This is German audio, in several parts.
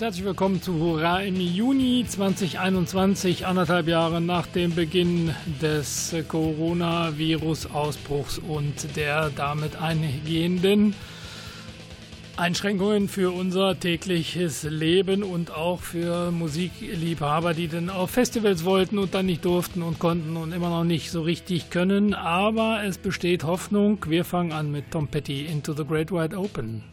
Und herzlich willkommen zu Hurra im Juni 2021, anderthalb Jahre nach dem Beginn des Coronavirus-Ausbruchs und der damit eingehenden Einschränkungen für unser tägliches Leben und auch für Musikliebhaber, die dann auf Festivals wollten und dann nicht durften und konnten und immer noch nicht so richtig können. Aber es besteht Hoffnung. Wir fangen an mit Tom Petty Into the Great Wide Open.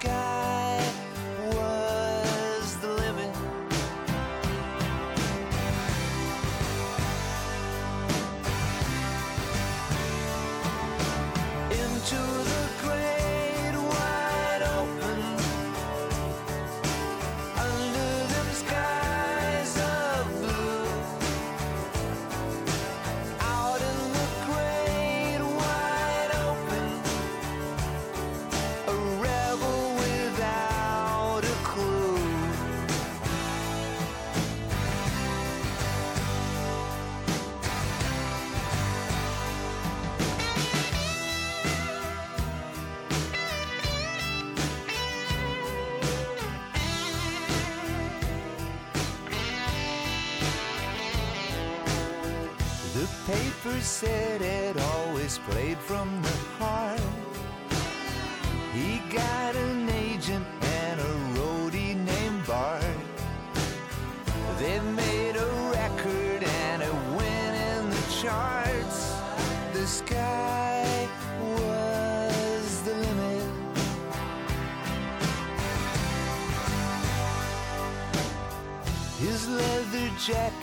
sky.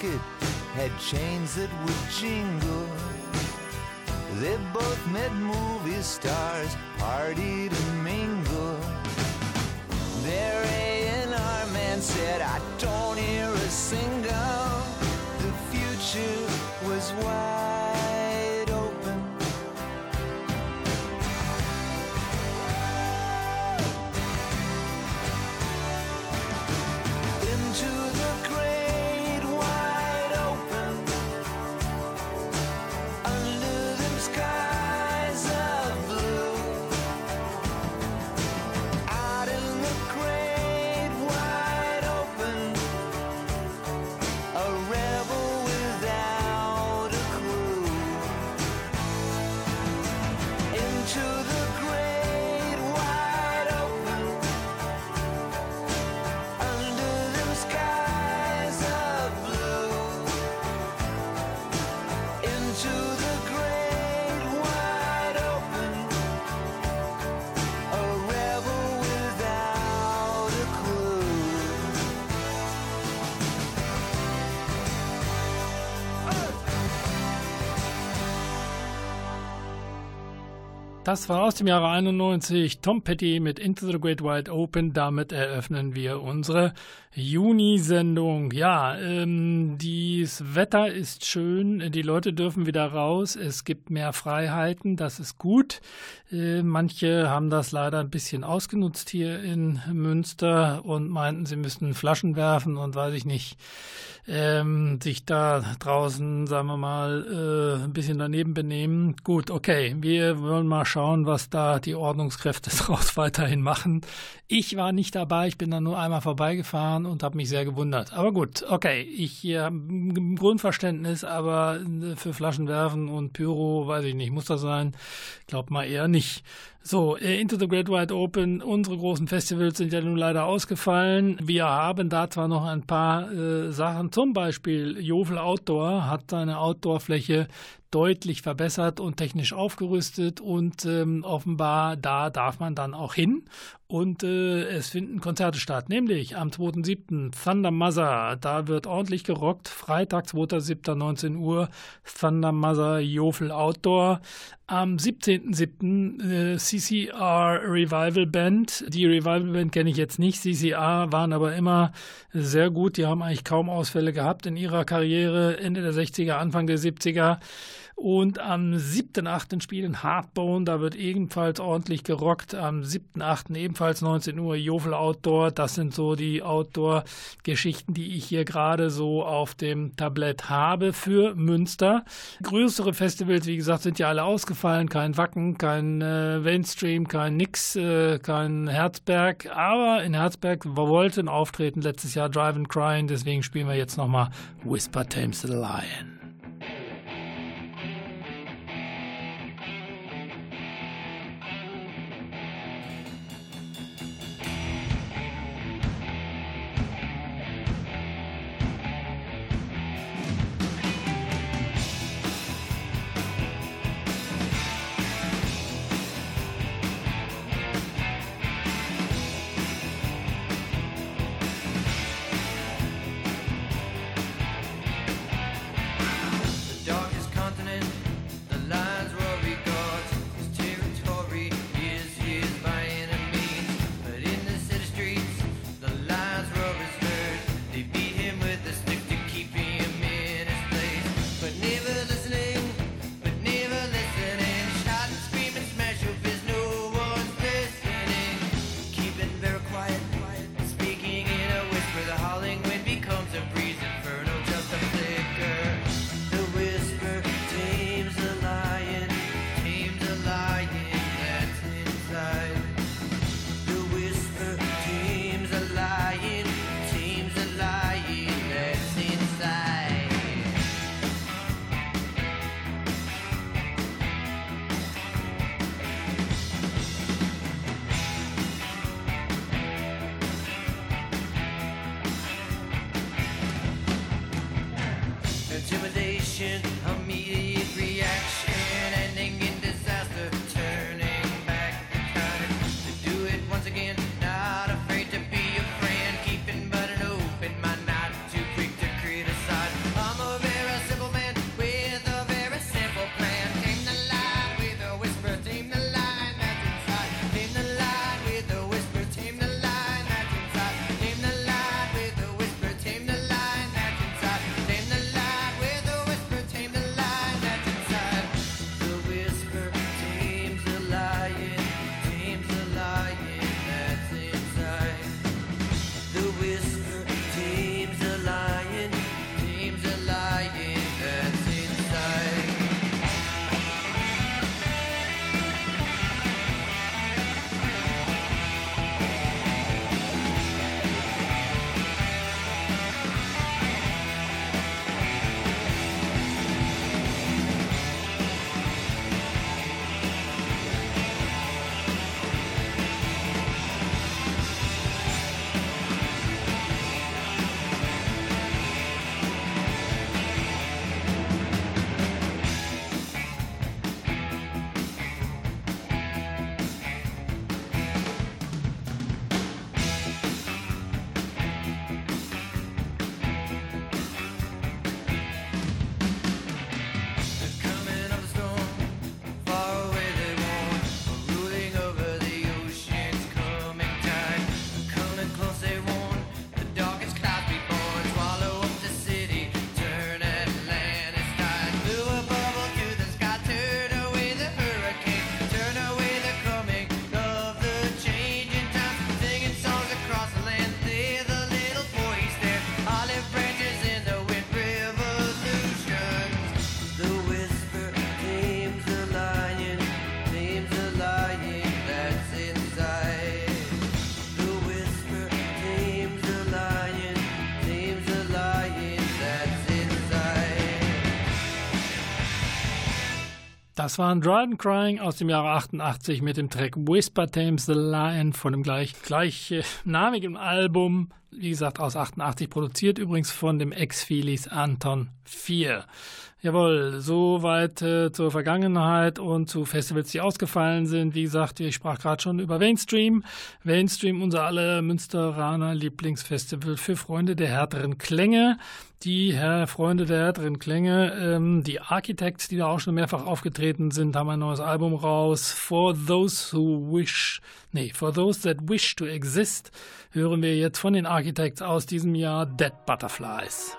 Jacket had chains that would jingle. They both met movie stars, partied and Das war aus dem Jahre 91 Tom Petty mit Into the Great Wide Open. Damit eröffnen wir unsere Juni-Sendung. Ja, ähm, das Wetter ist schön, die Leute dürfen wieder raus, es gibt mehr Freiheiten, das ist gut. Äh, manche haben das leider ein bisschen ausgenutzt hier in Münster und meinten, sie müssten Flaschen werfen und weiß ich nicht, ähm, sich da draußen, sagen wir mal, äh, ein bisschen daneben benehmen. Gut, okay, wir wollen mal schauen was da die Ordnungskräfte draus weiterhin machen. Ich war nicht dabei, ich bin da nur einmal vorbeigefahren und habe mich sehr gewundert. Aber gut, okay, ich äh, ein Grundverständnis, aber äh, für Flaschen werfen und Pyro, weiß ich nicht, muss das sein? Glaub mal eher nicht. So, äh, Into the Great Wide Open, unsere großen Festivals sind ja nun leider ausgefallen. Wir haben da zwar noch ein paar äh, Sachen, zum Beispiel Jovel Outdoor hat seine Outdoor-Fläche deutlich verbessert und technisch aufgerüstet und ähm, offenbar da darf man dann auch hin und äh, es finden Konzerte statt, nämlich am 2.7. Thunder Mother, da wird ordentlich gerockt, Freitag 2.7. 19 Uhr, Thunder Mother Jofel Outdoor, am 17.7. Äh, CCR Revival Band, die Revival Band kenne ich jetzt nicht, CCR waren aber immer sehr gut, die haben eigentlich kaum Ausfälle gehabt in ihrer Karriere, Ende der 60er, Anfang der 70er und am 7.8. spielen Hardbone, da wird ebenfalls ordentlich gerockt. Am 7.8. ebenfalls 19 Uhr Jovel Outdoor. Das sind so die Outdoor-Geschichten, die ich hier gerade so auf dem Tablett habe für Münster. Größere Festivals, wie gesagt, sind ja alle ausgefallen. Kein Wacken, kein äh, Mainstream, kein Nix, äh, kein Herzberg. Aber in Herzberg wollten auftreten letztes Jahr Drive and Crying. Deswegen spielen wir jetzt nochmal Whisper Tames the Lion. kitchen. Das waren Dryden Crying aus dem Jahre 88 mit dem Track Whisper Tames the Lion von dem gleich, gleichnamigen Album, wie gesagt aus 88, produziert übrigens von dem Ex-Filis Anton 4. Jawohl, soweit äh, zur Vergangenheit und zu Festivals, die ausgefallen sind. Wie gesagt, ich sprach gerade schon über Mainstream. Mainstream, unser aller Münsteraner Lieblingsfestival für Freunde der härteren Klänge. Die Herr Freunde der härteren Klänge, ähm, die Architects, die da auch schon mehrfach aufgetreten sind, haben ein neues Album raus. For those who wish, nee, for those that wish to exist, hören wir jetzt von den Architects aus diesem Jahr Dead Butterflies.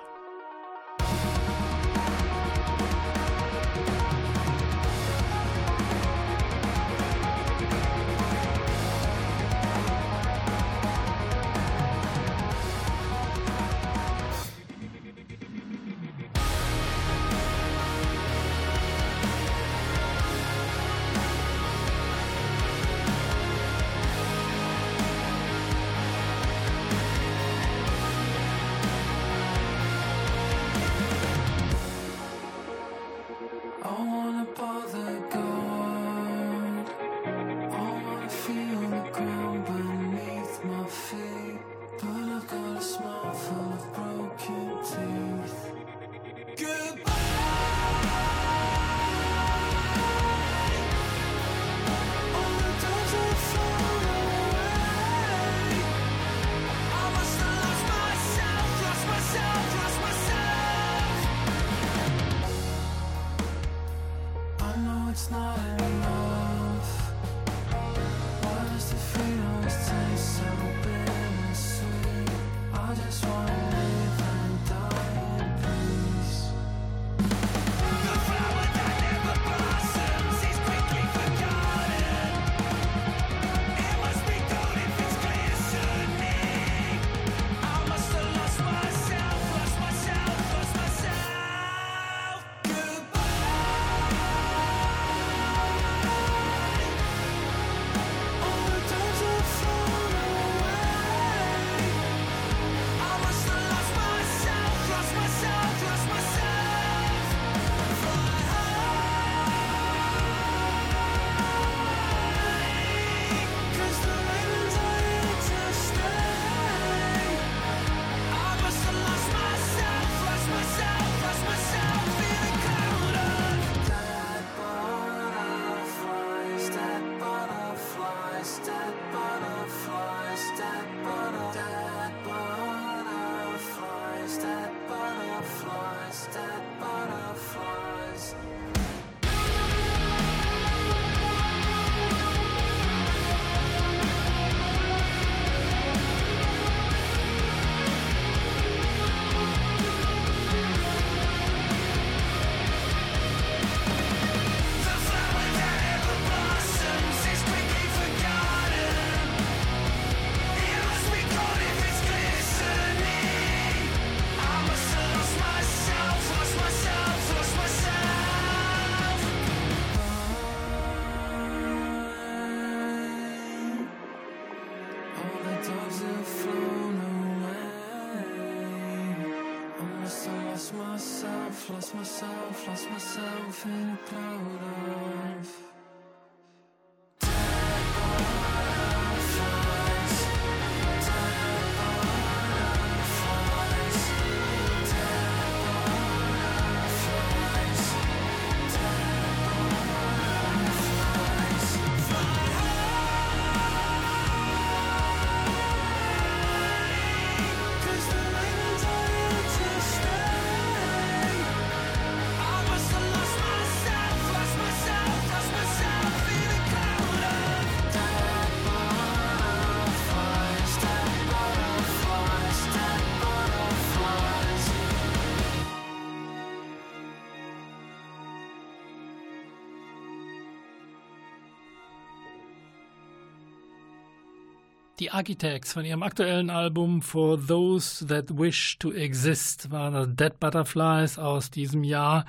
Die Architects von ihrem aktuellen Album For Those That Wish to Exist war das Dead Butterflies aus diesem Jahr.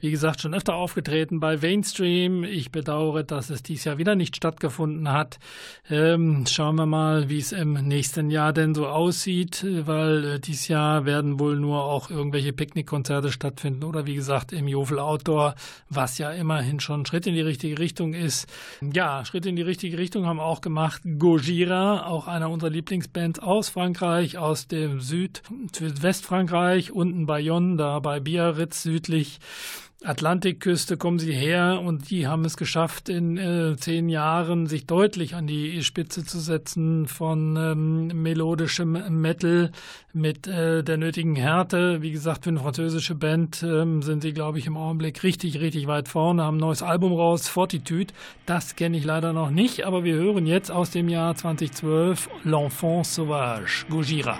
Wie gesagt, schon öfter aufgetreten bei Mainstream. Ich bedauere, dass es dieses Jahr wieder nicht stattgefunden hat. Ähm, schauen wir mal, wie es im nächsten Jahr denn so aussieht, weil äh, dieses Jahr werden wohl nur auch irgendwelche Picknickkonzerte stattfinden oder wie gesagt im Jofel Outdoor, was ja immerhin schon Schritt in die richtige Richtung ist. Ja, Schritt in die richtige Richtung haben auch gemacht Gojira auch einer unserer Lieblingsbands aus Frankreich, aus dem Süd, Südwestfrankreich, unten bei Jon, da bei Biarritz südlich. Atlantikküste kommen sie her und die haben es geschafft, in äh, zehn Jahren sich deutlich an die Spitze zu setzen von ähm, melodischem Metal mit äh, der nötigen Härte. Wie gesagt, für eine französische Band ähm, sind sie, glaube ich, im Augenblick richtig, richtig weit vorne, haben ein neues Album raus, Fortitude. Das kenne ich leider noch nicht, aber wir hören jetzt aus dem Jahr 2012 L'Enfant Sauvage, Gojira.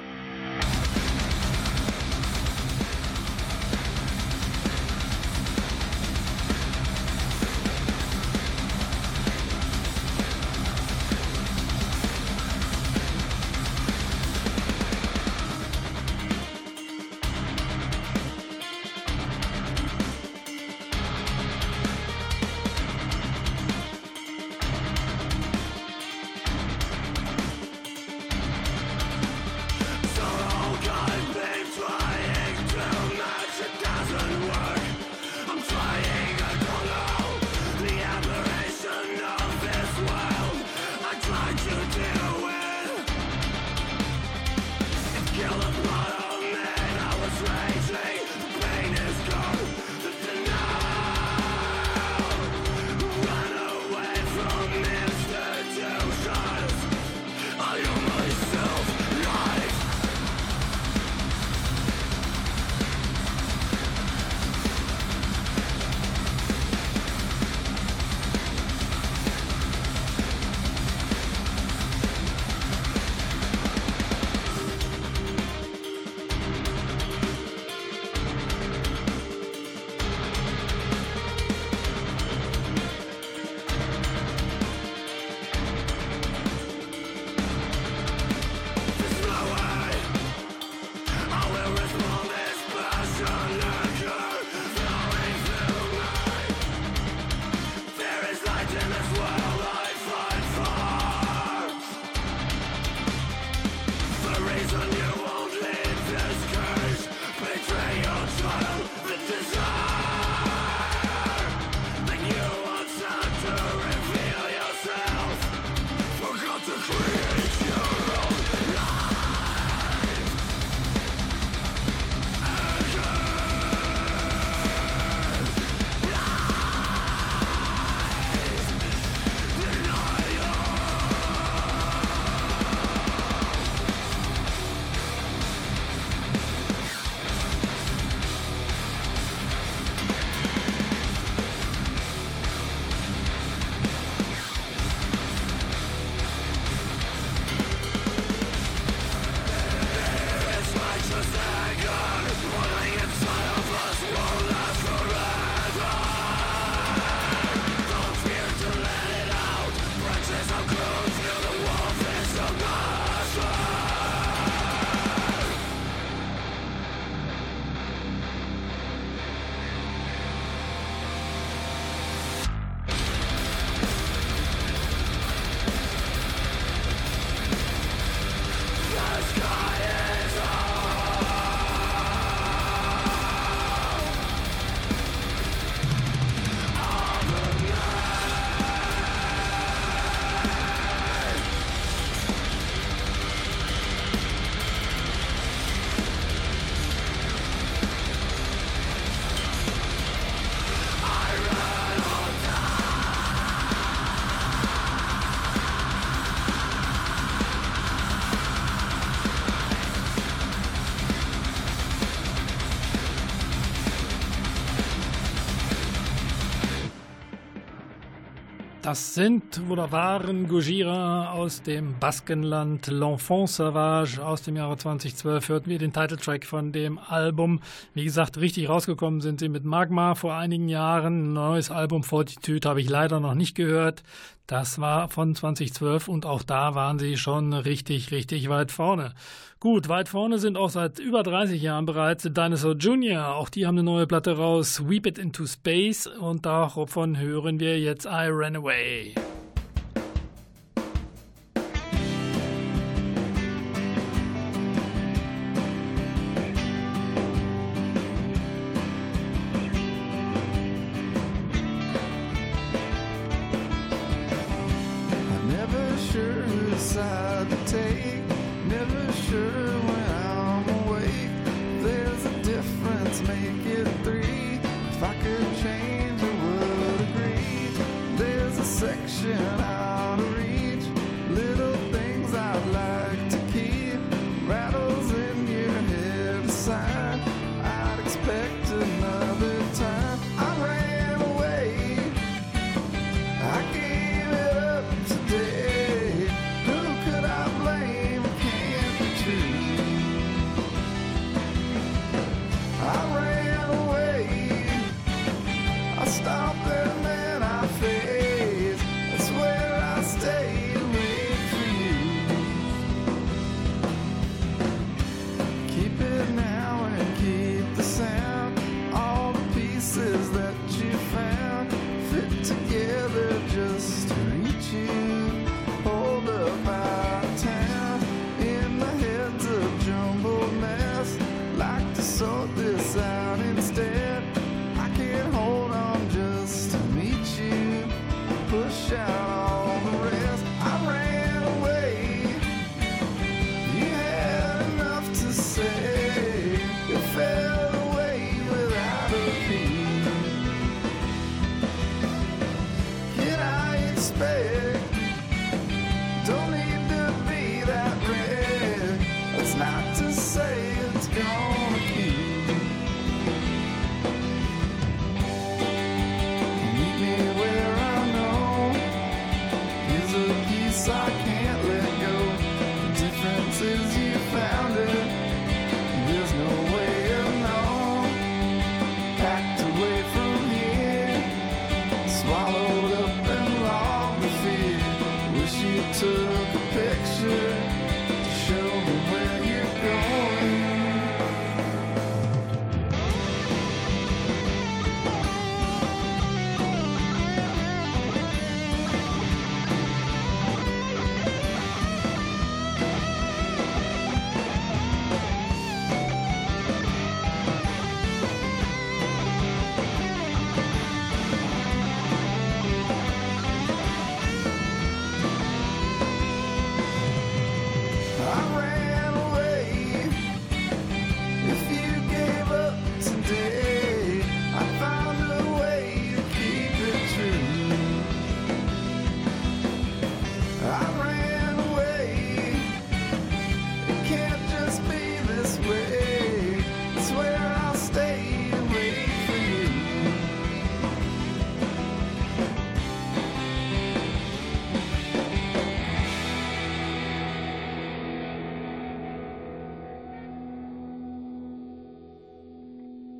Das sind oder waren Gojira aus dem Baskenland, L'Enfant Sauvage aus dem Jahre 2012. Hörten wir den Titeltrack von dem Album. Wie gesagt, richtig rausgekommen sind sie mit Magma vor einigen Jahren. Neues Album Fortitude habe ich leider noch nicht gehört. Das war von 2012 und auch da waren sie schon richtig, richtig weit vorne. Gut, weit vorne sind auch seit über 30 Jahren bereits Dinosaur Jr. Auch die haben eine neue Platte raus, Sweep It Into Space und davon hören wir jetzt I Ran Away.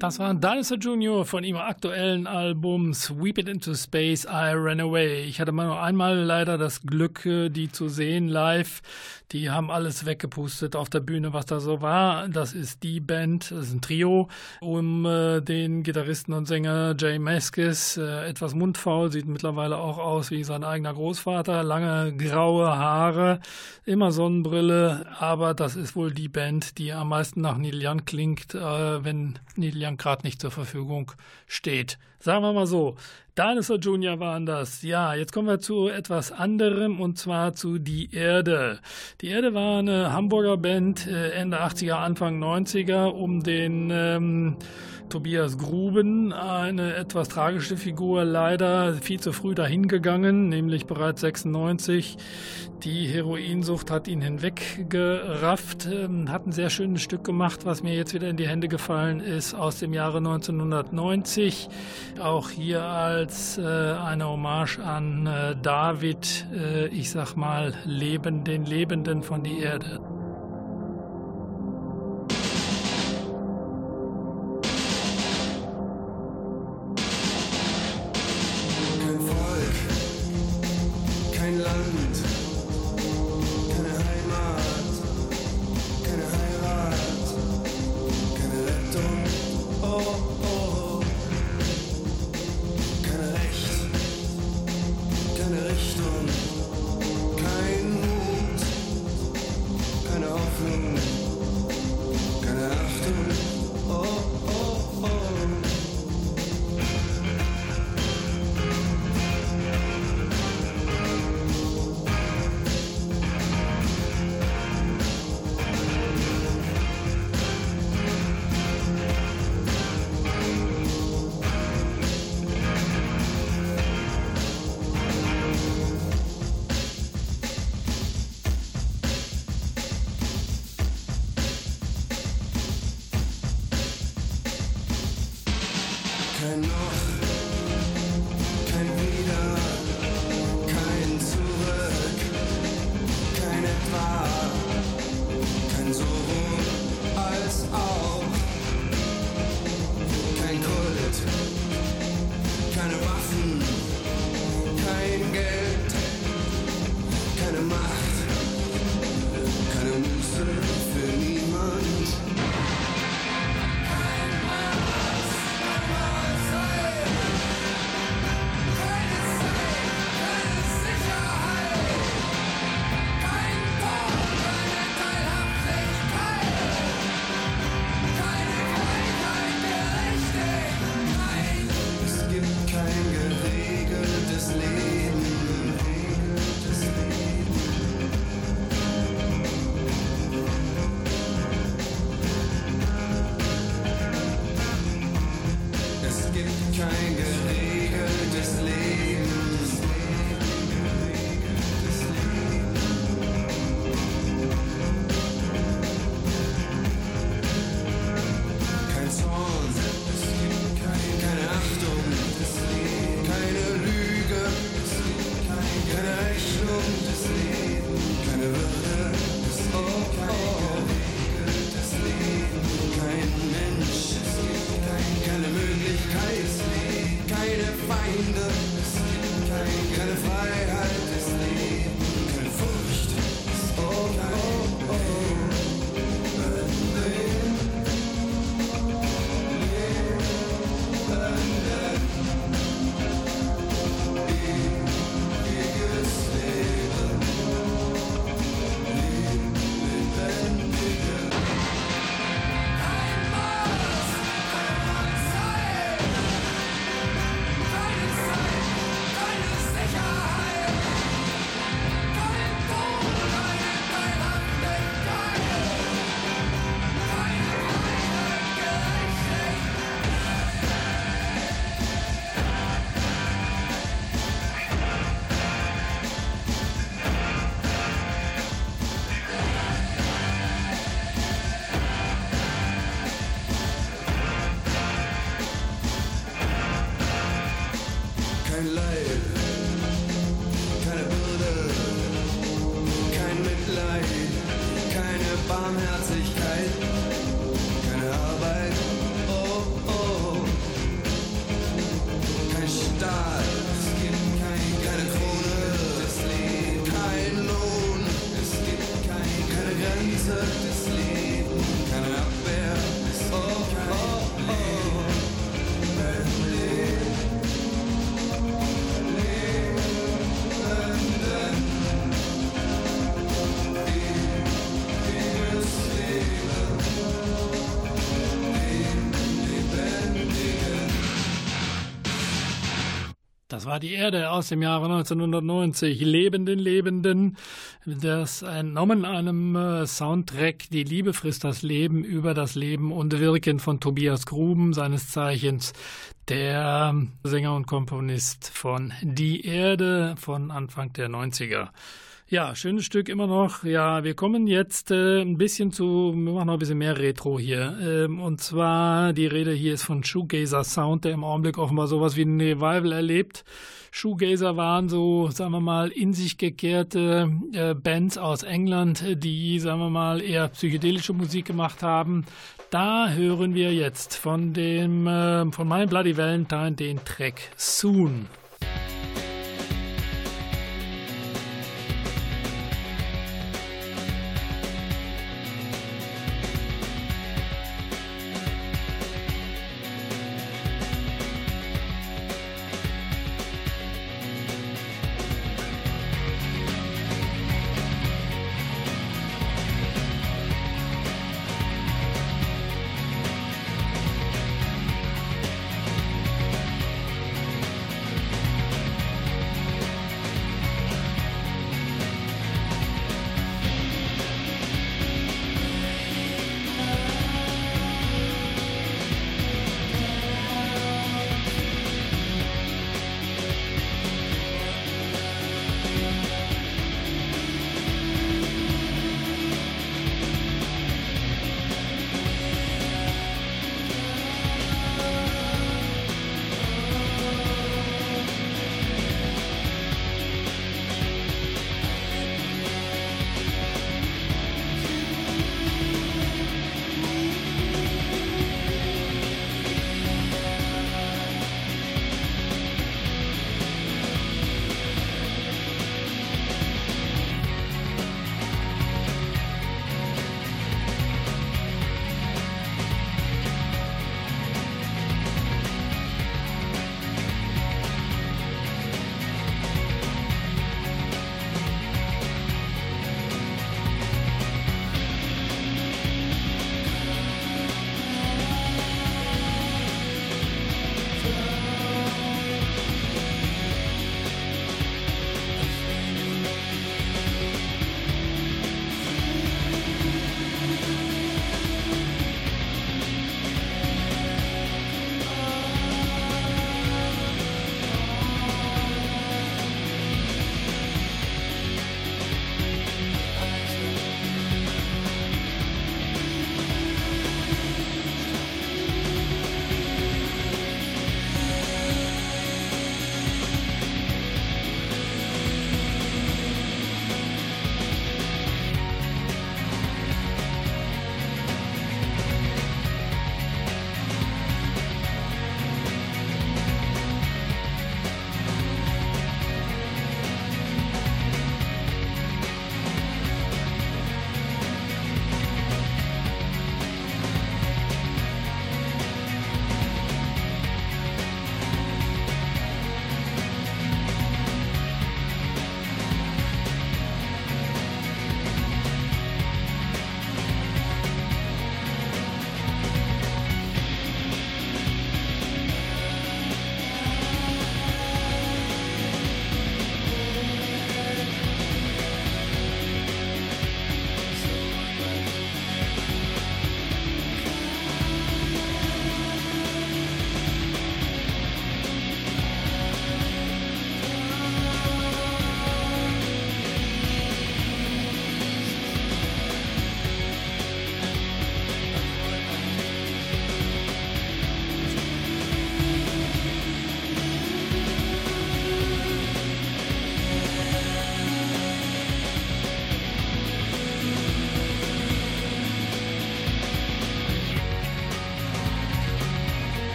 Das war Dinosaur Jr. von ihrem aktuellen Album Sweep It Into Space, I Ran Away. Ich hatte mal nur einmal leider das Glück, äh, die zu sehen live. Die haben alles weggepustet auf der Bühne, was da so war. Das ist die Band, das ist ein Trio, um äh, den Gitarristen und Sänger Jay Maskis, äh, etwas mundfaul, sieht mittlerweile auch aus wie sein eigener Großvater, lange graue Haare, immer Sonnenbrille, aber das ist wohl die Band, die am meisten nach Neil Young klingt, äh, wenn Neil Young gerade nicht zur Verfügung steht. Sagen wir mal so, Dinosaur Junior waren das. Ja, jetzt kommen wir zu etwas anderem und zwar zu Die Erde. Die Erde war eine Hamburger Band äh, Ende 80er, Anfang 90er um den ähm, Tobias Gruben, eine etwas tragische Figur, leider viel zu früh dahingegangen, nämlich bereits 96. Die Heroinsucht hat ihn hinweggerafft, ähm, hat ein sehr schönes Stück gemacht, was mir jetzt wieder in die Hände gefallen ist, aus dem Jahre 1990. Auch hier als äh, eine Hommage an äh, David, äh, ich sag mal, Leben, den Lebenden von die Erde. Das war die Erde aus dem Jahre 1990. Lebenden, Lebenden. Das entnommen einem äh, Soundtrack Die Liebe frisst das Leben über das Leben und Wirken von Tobias Gruben, seines Zeichens der Sänger und Komponist von Die Erde von Anfang der 90er. Ja, schönes Stück immer noch. Ja, wir kommen jetzt äh, ein bisschen zu, wir machen noch ein bisschen mehr Retro hier. Ähm, und zwar, die Rede hier ist von Shoegazer Sound, der im Augenblick offenbar sowas wie ein Revival erlebt. Shoegazer waren so, sagen wir mal, in sich gekehrte äh, Bands aus England, die, sagen wir mal, eher psychedelische Musik gemacht haben. Da hören wir jetzt von dem, äh, von My Bloody Valentine den Track Soon.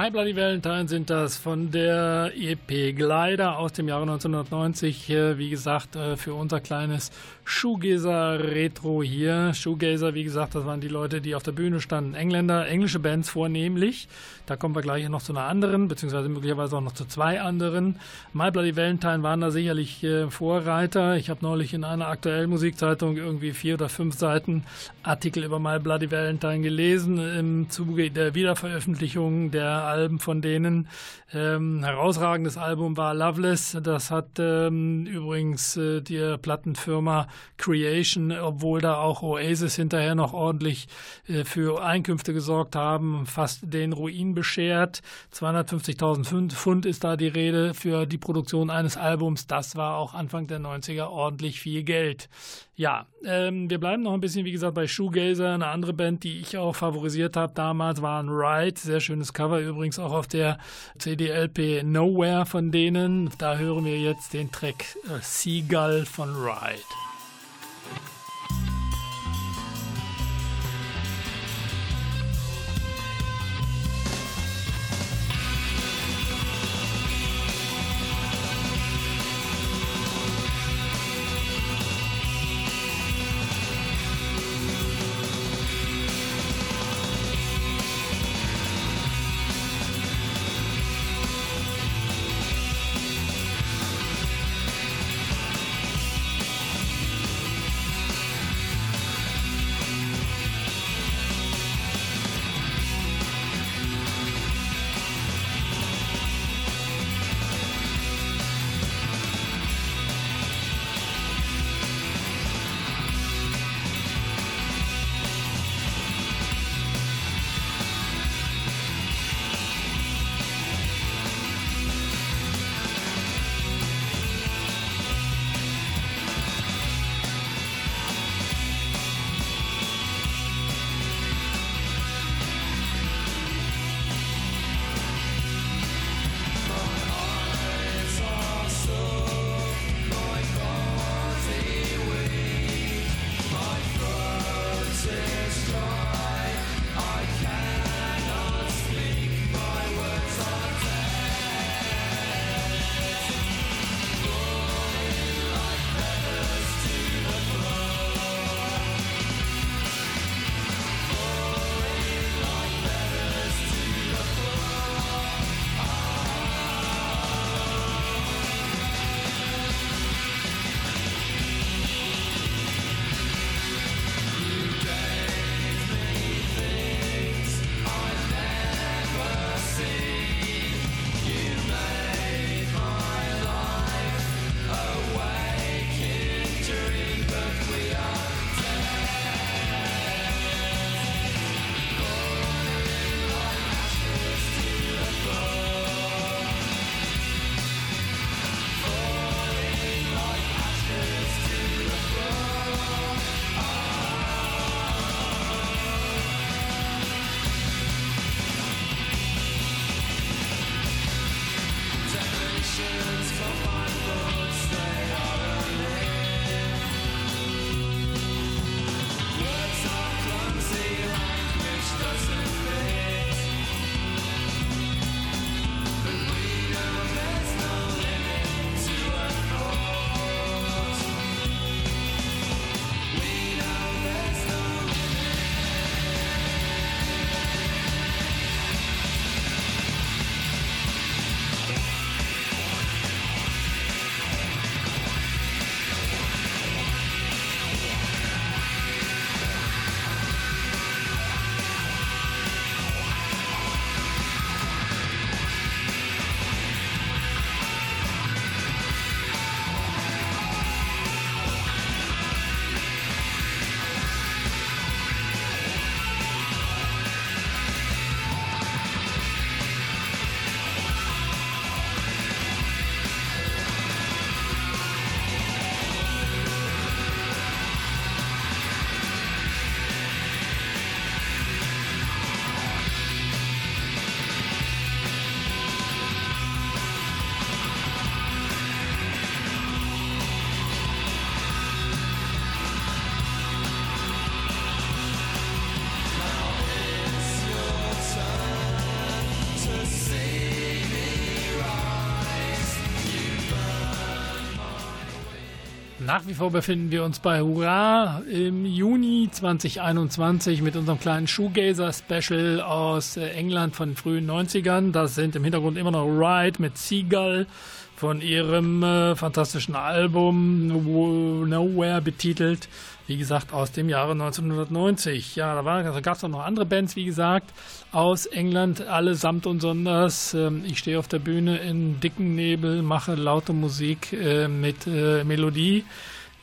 My Bloody Valentine sind das von der EP Glider aus dem Jahre 1990. Wie gesagt, äh, für unser kleines Shoegazer Retro hier. Shoegazer, wie gesagt, das waren die Leute, die auf der Bühne standen. Engländer, englische Bands vornehmlich. Da kommen wir gleich noch zu einer anderen, beziehungsweise möglicherweise auch noch zu zwei anderen. My Bloody Valentine waren da sicherlich äh, Vorreiter. Ich habe neulich in einer aktuellen Musikzeitung irgendwie vier oder fünf Seiten Artikel über My Bloody Valentine gelesen im Zuge der Wiederveröffentlichung der Alben von denen. Ähm, herausragendes Album war Loveless. Das hat ähm, übrigens äh, die Plattenfirma Creation, obwohl da auch Oasis hinterher noch ordentlich äh, für Einkünfte gesorgt haben, fast den Ruin beschert. 250.000 Pfund ist da die Rede für die Produktion eines Albums. Das war auch Anfang der 90er ordentlich viel Geld. Ja, ähm, wir bleiben noch ein bisschen, wie gesagt, bei Shoegazer. Eine andere Band, die ich auch favorisiert habe damals, waren Ride. Sehr schönes Cover übrigens auch auf der CD-LP Nowhere von denen. Da hören wir jetzt den Track äh, Seagull von Ride. Nach wie vor befinden wir uns bei Hurra im Juni 2021 mit unserem kleinen Shoegazer-Special aus äh, England von den frühen 90ern. Das sind im Hintergrund immer noch Ride mit Seagull von ihrem äh, fantastischen Album Nowhere betitelt. Wie gesagt, aus dem Jahre 1990. Ja, da, da gab es auch noch andere Bands, wie gesagt, aus England, allesamt und sonders. Ähm, ich stehe auf der Bühne in dicken Nebel, mache laute Musik äh, mit äh, Melodie.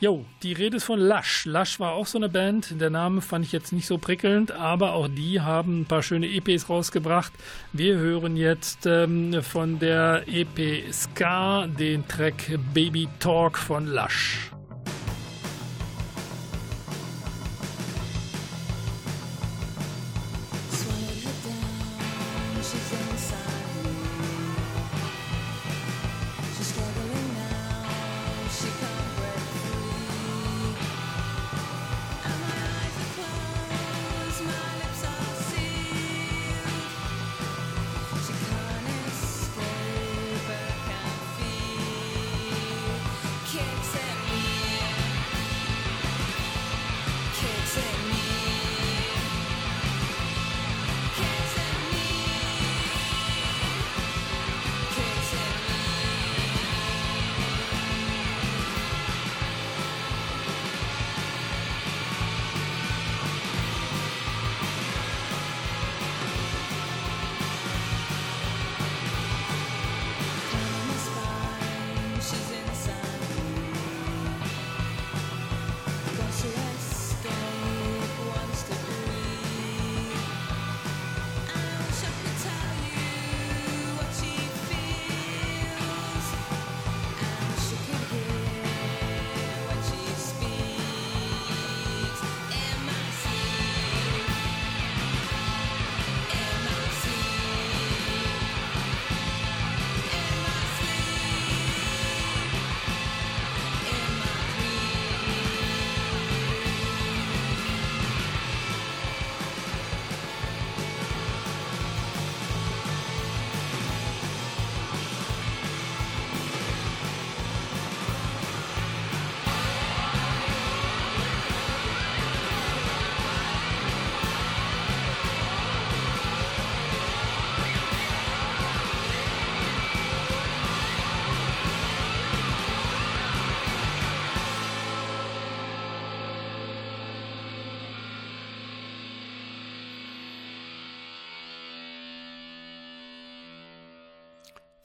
Jo, die Rede ist von Lush. Lush war auch so eine Band. Der Name fand ich jetzt nicht so prickelnd, aber auch die haben ein paar schöne EPs rausgebracht. Wir hören jetzt ähm, von der EP Ska den Track Baby Talk von Lush.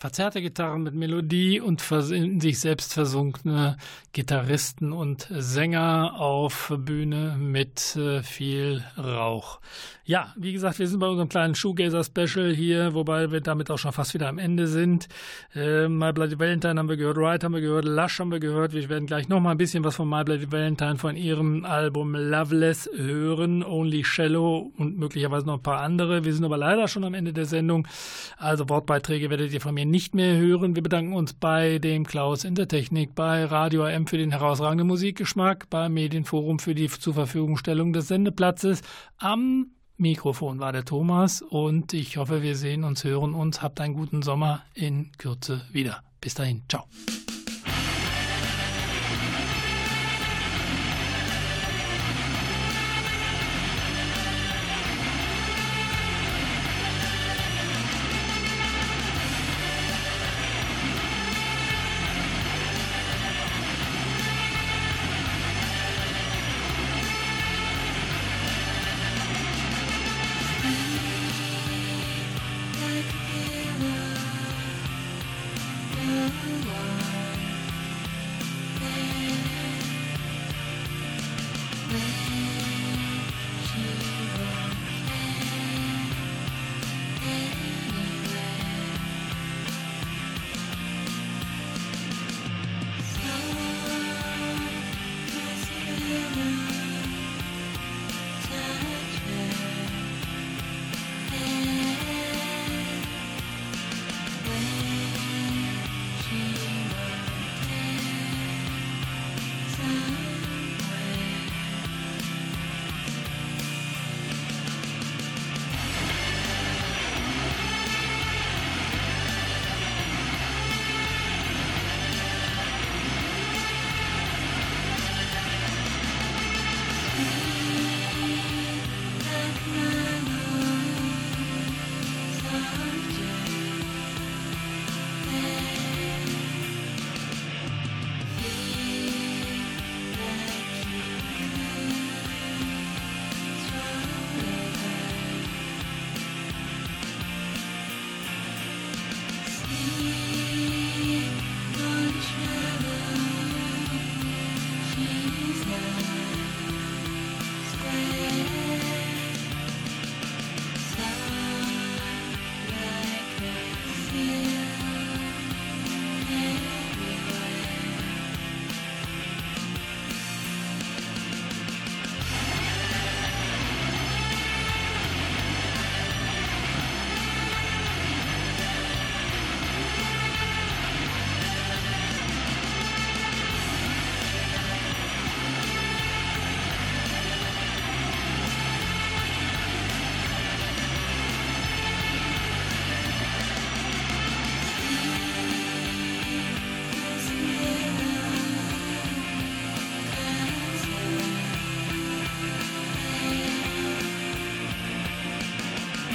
Verzerrte Gitarren mit Melodie und in sich selbst versunkene Gitarristen und Sänger auf Bühne mit äh, viel Rauch. Ja, wie gesagt, wir sind bei unserem kleinen Shoegazer-Special hier, wobei wir damit auch schon fast wieder am Ende sind. Äh, My Bloody Valentine haben wir gehört, Ride haben wir gehört, Lush haben wir gehört. Wir werden gleich nochmal ein bisschen was von My Bloody Valentine von ihrem Album Loveless hören, Only Shallow und möglicherweise noch ein paar andere. Wir sind aber leider schon am Ende der Sendung, also Wortbeiträge werdet ihr von mir nicht mehr hören. Wir bedanken uns bei dem Klaus in der Technik, bei Radio AM für den herausragenden Musikgeschmack, beim Medienforum für die Zurverfügungstellung des Sendeplatzes. Am Mikrofon war der Thomas und ich hoffe, wir sehen uns, hören uns. Habt einen guten Sommer in Kürze wieder. Bis dahin, ciao.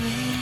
me.